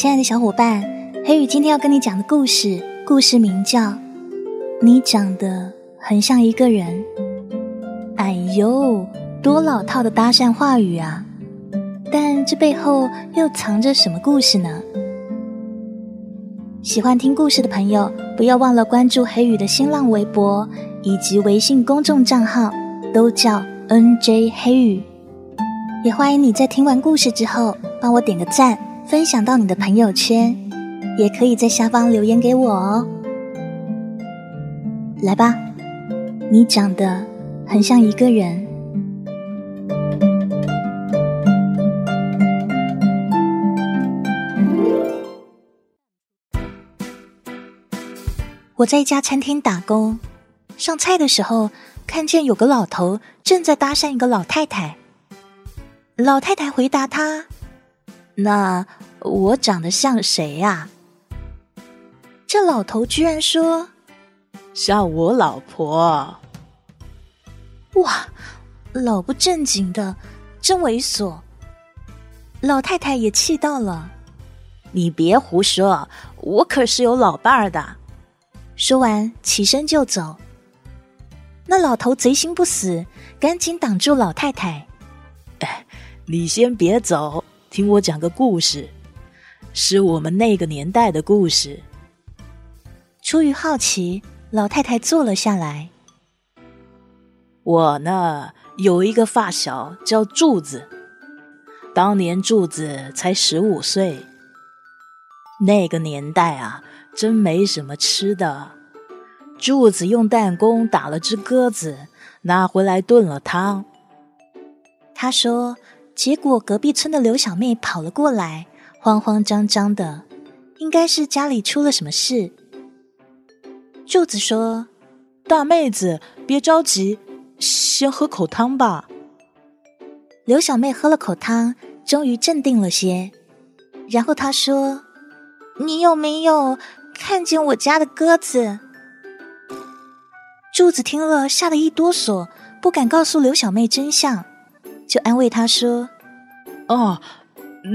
亲爱的小伙伴，黑雨今天要跟你讲的故事，故事名叫《你长得很像一个人》。哎呦，多老套的搭讪话语啊！但这背后又藏着什么故事呢？喜欢听故事的朋友，不要忘了关注黑雨的新浪微博以及微信公众账号，都叫 NJ 黑雨。也欢迎你在听完故事之后，帮我点个赞，分享到你的朋友圈，也可以在下方留言给我哦。来吧，你长得很像一个人。我在一家餐厅打工，上菜的时候看见有个老头正在搭讪一个老太太。老太太回答他：“那我长得像谁呀？”这老头居然说：“像我老婆。”哇，老不正经的，真猥琐！老太太也气到了：“你别胡说，我可是有老伴儿的。”说完，起身就走。那老头贼心不死，赶紧挡住老太太：“哎，你先别走，听我讲个故事，是我们那个年代的故事。”出于好奇，老太太坐了下来。我呢，有一个发小叫柱子，当年柱子才十五岁。那个年代啊。真没什么吃的，柱子用弹弓打了只鸽子，拿回来炖了汤。他说：“结果隔壁村的刘小妹跑了过来，慌慌张张的，应该是家里出了什么事。”柱子说：“大妹子，别着急，先喝口汤吧。”刘小妹喝了口汤，终于镇定了些，然后她说：“你有没有？”看见我家的鸽子，柱子听了吓得一哆嗦，不敢告诉刘小妹真相，就安慰他说：“哦，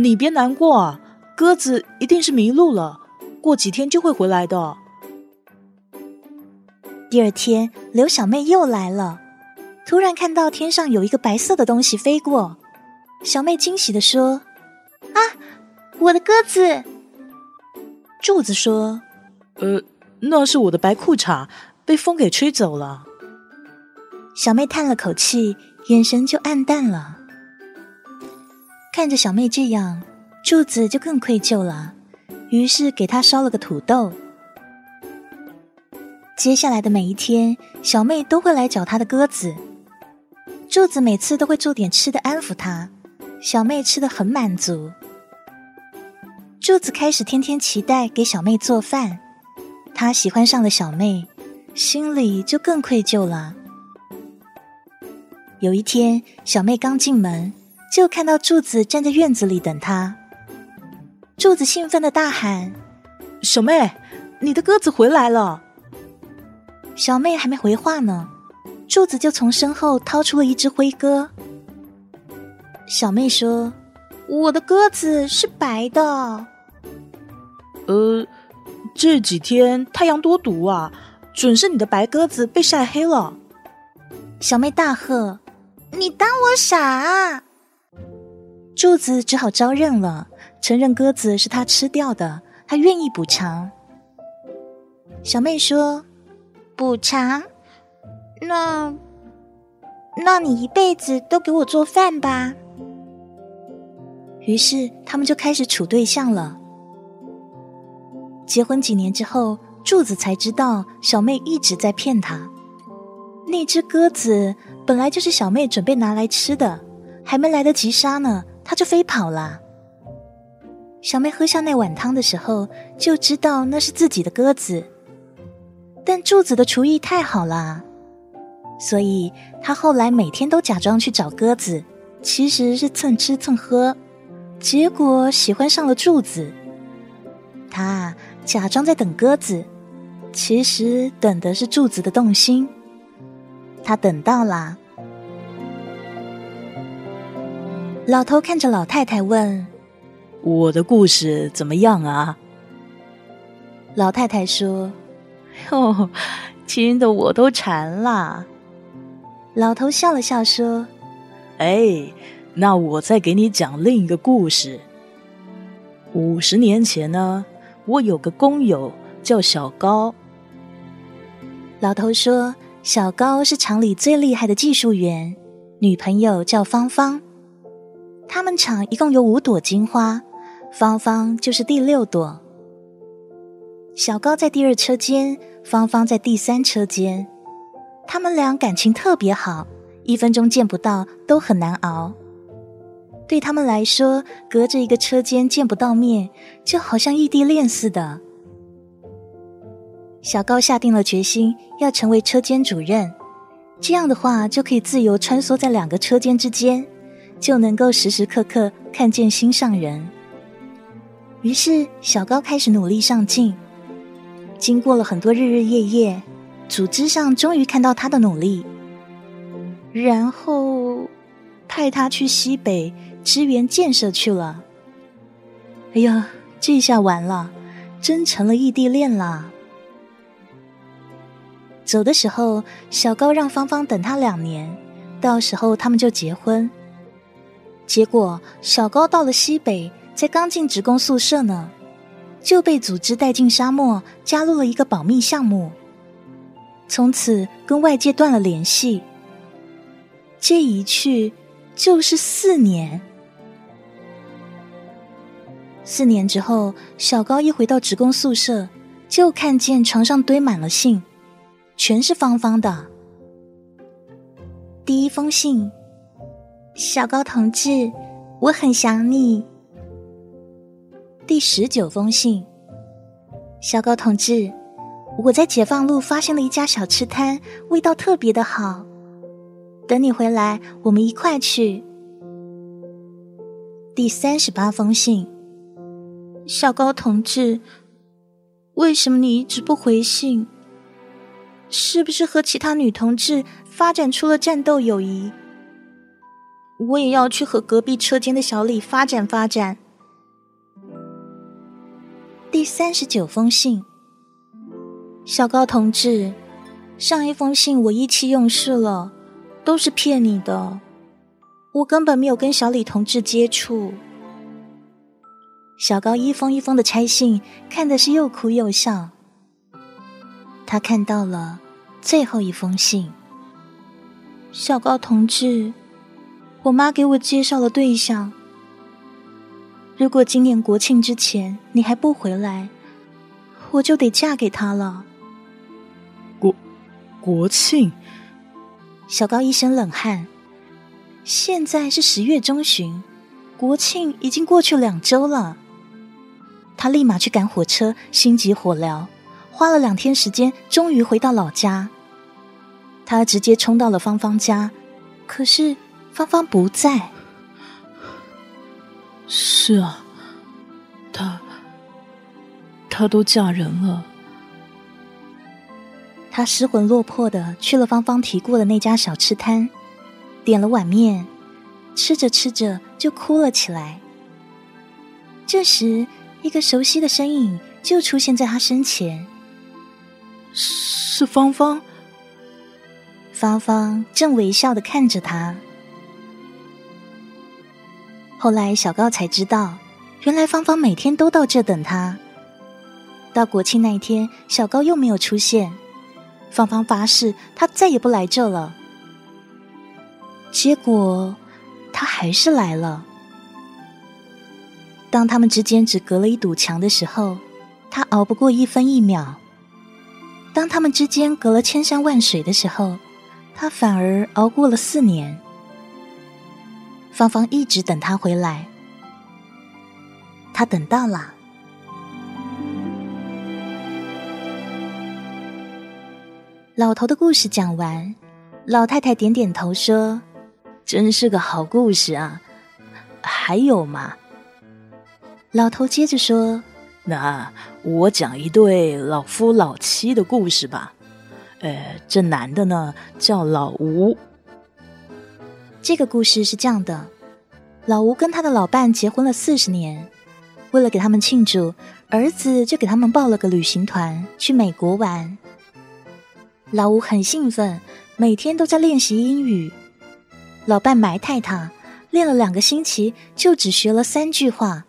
你别难过啊，鸽子一定是迷路了，过几天就会回来的。”第二天，刘小妹又来了，突然看到天上有一个白色的东西飞过，小妹惊喜的说：“啊，我的鸽子！”柱子说。呃，那是我的白裤衩，被风给吹走了。小妹叹了口气，眼神就暗淡了。看着小妹这样，柱子就更愧疚了，于是给她烧了个土豆。接下来的每一天，小妹都会来找她的鸽子。柱子每次都会做点吃的安抚她，小妹吃的很满足。柱子开始天天期待给小妹做饭。他喜欢上了小妹，心里就更愧疚了。有一天，小妹刚进门，就看到柱子站在院子里等她。柱子兴奋的大喊：“小妹，你的鸽子回来了！”小妹还没回话呢，柱子就从身后掏出了一只灰鸽。小妹说：“我的鸽子是白的。”呃。这几天太阳多毒啊，准是你的白鸽子被晒黑了。小妹大喝：“你当我傻？”啊柱子只好招认了，承认鸽子是他吃掉的，他愿意补偿。小妹说：“补偿？那……那你一辈子都给我做饭吧。”于是他们就开始处对象了。结婚几年之后，柱子才知道小妹一直在骗他。那只鸽子本来就是小妹准备拿来吃的，还没来得及杀呢，它就飞跑了。小妹喝下那碗汤的时候，就知道那是自己的鸽子。但柱子的厨艺太好了，所以他后来每天都假装去找鸽子，其实是蹭吃蹭喝，结果喜欢上了柱子。他。假装在等鸽子，其实等的是柱子的动心。他等到了。老头看着老太太问：“我的故事怎么样啊？”老太太说：“哦，听得我都馋了。”老头笑了笑说：“哎，那我再给你讲另一个故事。五十年前呢，我有个工友叫小高。”老头说：“小高是厂里最厉害的技术员，女朋友叫芳芳。他们厂一共有五朵金花，芳芳就是第六朵。小高在第二车间，芳芳在第三车间。他们俩感情特别好，一分钟见不到都很难熬。对他们来说，隔着一个车间见不到面，就好像异地恋似的。”小高下定了决心要成为车间主任，这样的话就可以自由穿梭在两个车间之间，就能够时时刻刻看见心上人。于是，小高开始努力上进。经过了很多日日夜夜，组织上终于看到他的努力，然后派他去西北支援建设去了。哎呀，这下完了，真成了异地恋啦！走的时候，小高让芳芳等他两年，到时候他们就结婚。结果小高到了西北，才刚进职工宿舍呢，就被组织带进沙漠，加入了一个保密项目，从此跟外界断了联系。这一去就是四年。四年之后，小高一回到职工宿舍，就看见床上堆满了信。全是芳芳的。第一封信，小高同志，我很想你。第十九封信，小高同志，我在解放路发现了一家小吃摊，味道特别的好。等你回来，我们一块去。第三十八封信，小高同志，为什么你一直不回信？是不是和其他女同志发展出了战斗友谊？我也要去和隔壁车间的小李发展发展。第三十九封信，小高同志，上一封信我意气用事了，都是骗你的，我根本没有跟小李同志接触。小高一封一封的拆信，看的是又哭又笑。他看到了最后一封信。小高同志，我妈给我介绍了对象。如果今年国庆之前你还不回来，我就得嫁给他了。国国庆，小高一身冷汗。现在是十月中旬，国庆已经过去两周了。他立马去赶火车，心急火燎。花了两天时间，终于回到老家。他直接冲到了芳芳家，可是芳芳不在。是啊，她，她都嫁人了。他失魂落魄的去了芳芳提过的那家小吃摊，点了碗面，吃着吃着就哭了起来。这时，一个熟悉的身影就出现在他身前。是芳芳，芳芳正微笑的看着他。后来小高才知道，原来芳芳每天都到这等他。到国庆那一天，小高又没有出现，芳芳发誓他再也不来这了。结果他还是来了。当他们之间只隔了一堵墙的时候，他熬不过一分一秒。当他们之间隔了千山万水的时候，他反而熬过了四年。芳芳一直等他回来，他等到了。老头的故事讲完，老太太点点头说：“真是个好故事啊！”还有吗？老头接着说。那我讲一对老夫老妻的故事吧。呃，这男的呢叫老吴。这个故事是这样的：老吴跟他的老伴结婚了四十年，为了给他们庆祝，儿子就给他们报了个旅行团去美国玩。老吴很兴奋，每天都在练习英语。老伴埋汰他，练了两个星期就只学了三句话。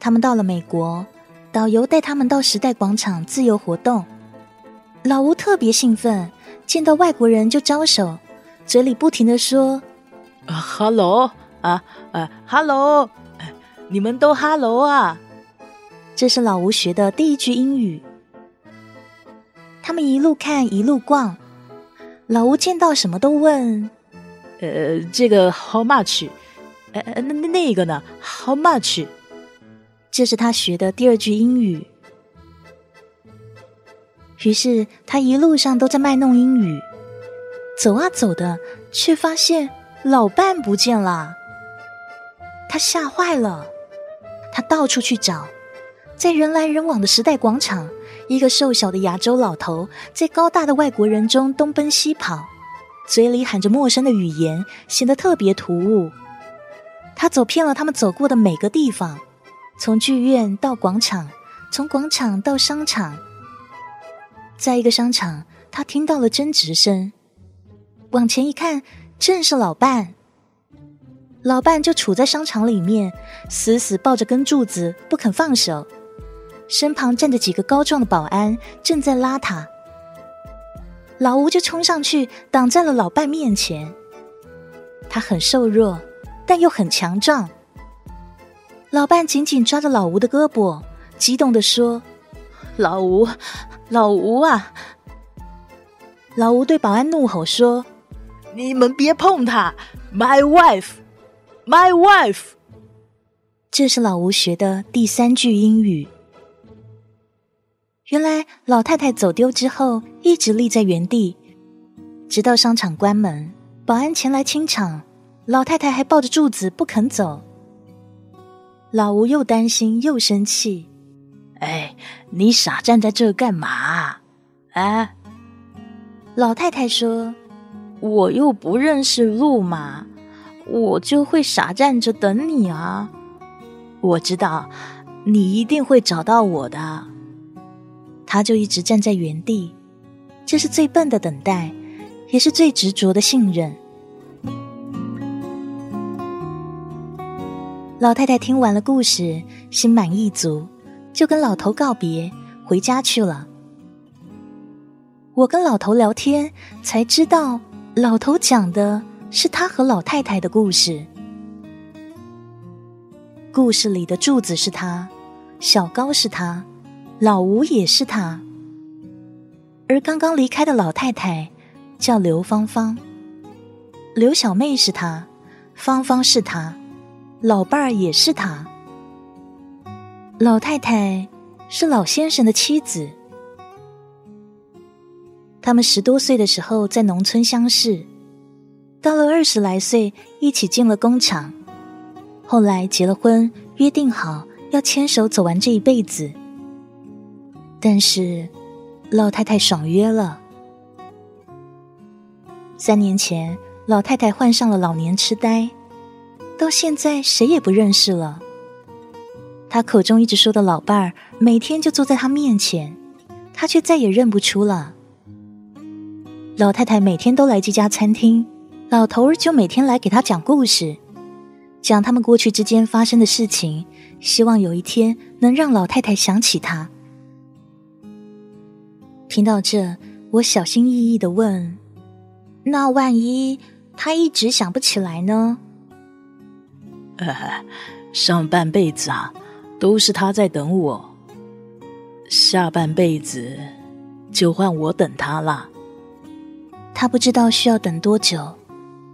他们到了美国，导游带他们到时代广场自由活动。老吴特别兴奋，见到外国人就招手，嘴里不停的说：“Hello 啊，呃，Hello，你们都 Hello 啊。”这是老吴学的第一句英语。他们一路看一路逛，老吴见到什么都问：“呃，这个 How much？呃，那那那个呢？How much？” 这是他学的第二句英语。于是他一路上都在卖弄英语，走啊走的，却发现老伴不见了。他吓坏了，他到处去找。在人来人往的时代广场，一个瘦小的亚洲老头在高大的外国人中东奔西跑，嘴里喊着陌生的语言，显得特别突兀。他走遍了他们走过的每个地方，从剧院到广场，从广场到商场。在一个商场，他听到了争执声，往前一看，正是老伴。老伴就杵在商场里面，死死抱着根柱子不肯放手。身旁站着几个高壮的保安，正在拉他。老吴就冲上去挡在了老伴面前。他很瘦弱，但又很强壮。老伴紧紧抓着老吴的胳膊，激动的说：“老吴，老吴啊！”老吴对保安怒吼说：“你们别碰他！My wife, my wife。”这是老吴学的第三句英语。原来老太太走丢之后，一直立在原地，直到商场关门，保安前来清场，老太太还抱着柱子不肯走。老吴又担心又生气：“哎，你傻站在这干嘛？”啊！老太太说：“我又不认识路嘛，我就会傻站着等你啊！我知道你一定会找到我的。”他就一直站在原地，这是最笨的等待，也是最执着的信任。老太太听完了故事，心满意足，就跟老头告别，回家去了。我跟老头聊天，才知道老头讲的是他和老太太的故事。故事里的柱子是他，小高是他。老吴也是他，而刚刚离开的老太太叫刘芳芳，刘小妹是他，芳芳是他，老伴儿也是他，老太太是老先生的妻子。他们十多岁的时候在农村相识，到了二十来岁一起进了工厂，后来结了婚，约定好要牵手走完这一辈子。但是，老太太爽约了。三年前，老太太患上了老年痴呆，到现在谁也不认识了。他口中一直说的老伴儿，每天就坐在他面前，他却再也认不出了。老太太每天都来这家餐厅，老头儿就每天来给他讲故事，讲他们过去之间发生的事情，希望有一天能让老太太想起他。听到这，我小心翼翼的问：“那万一他一直想不起来呢？”上半辈子啊，都是他在等我，下半辈子就换我等他了。他不知道需要等多久，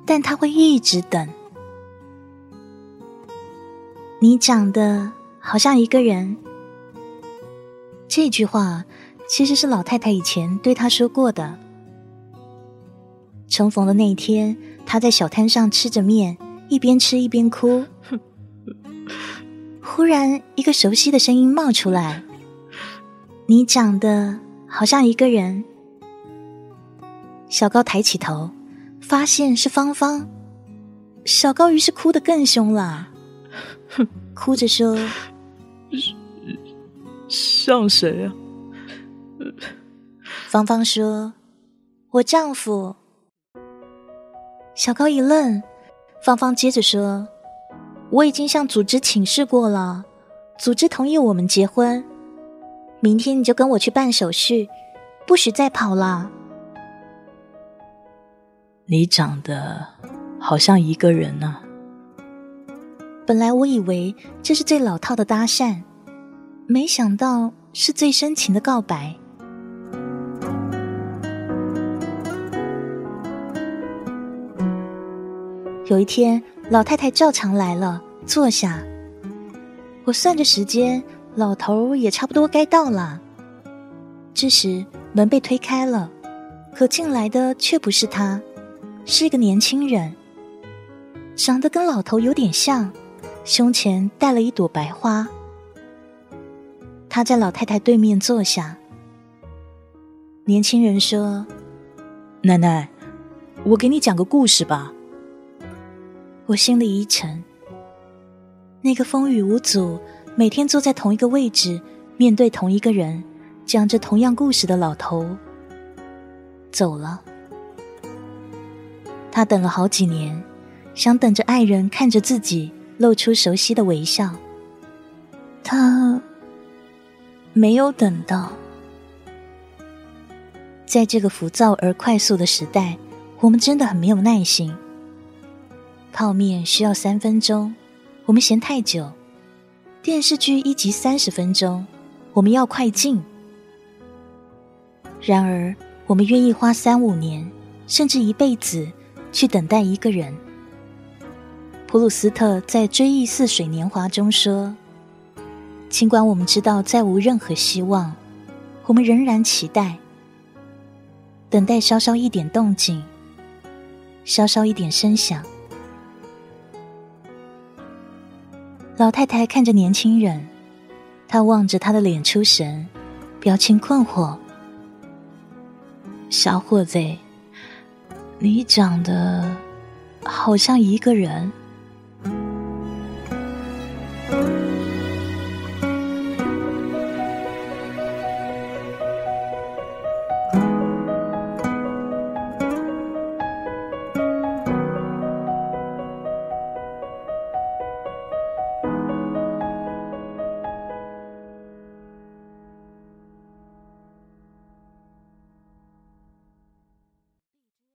但他会一直等。你长得好像一个人，这句话。其实是老太太以前对他说过的。重逢的那一天，他在小摊上吃着面，一边吃一边哭。忽然，一个熟悉的声音冒出来：“你长得好像一个人。”小高抬起头，发现是芳芳。小高于是哭得更凶了，哭着说：“像谁啊？”芳芳说：“我丈夫。”小高一愣，芳芳接着说：“我已经向组织请示过了，组织同意我们结婚。明天你就跟我去办手续，不许再跑了。”你长得好像一个人呢。本来我以为这是最老套的搭讪，没想到是最深情的告白。有一天，老太太照常来了，坐下。我算着时间，老头也差不多该到了。这时门被推开了，可进来的却不是他。是一个年轻人，长得跟老头有点像，胸前戴了一朵白花。他在老太太对面坐下。年轻人说：“奶奶，我给你讲个故事吧。”我心里一沉。那个风雨无阻、每天坐在同一个位置、面对同一个人、讲着同样故事的老头，走了。他等了好几年，想等着爱人看着自己露出熟悉的微笑。他没有等到。在这个浮躁而快速的时代，我们真的很没有耐心。泡面需要三分钟，我们嫌太久；电视剧一集三十分钟，我们要快进。然而，我们愿意花三五年，甚至一辈子。去等待一个人。普鲁斯特在《追忆似水年华》中说：“尽管我们知道再无任何希望，我们仍然期待，等待稍稍一点动静，稍稍一点声响。”老太太看着年轻人，她望着他的脸出神，表情困惑。小伙子。你长得好像一个人。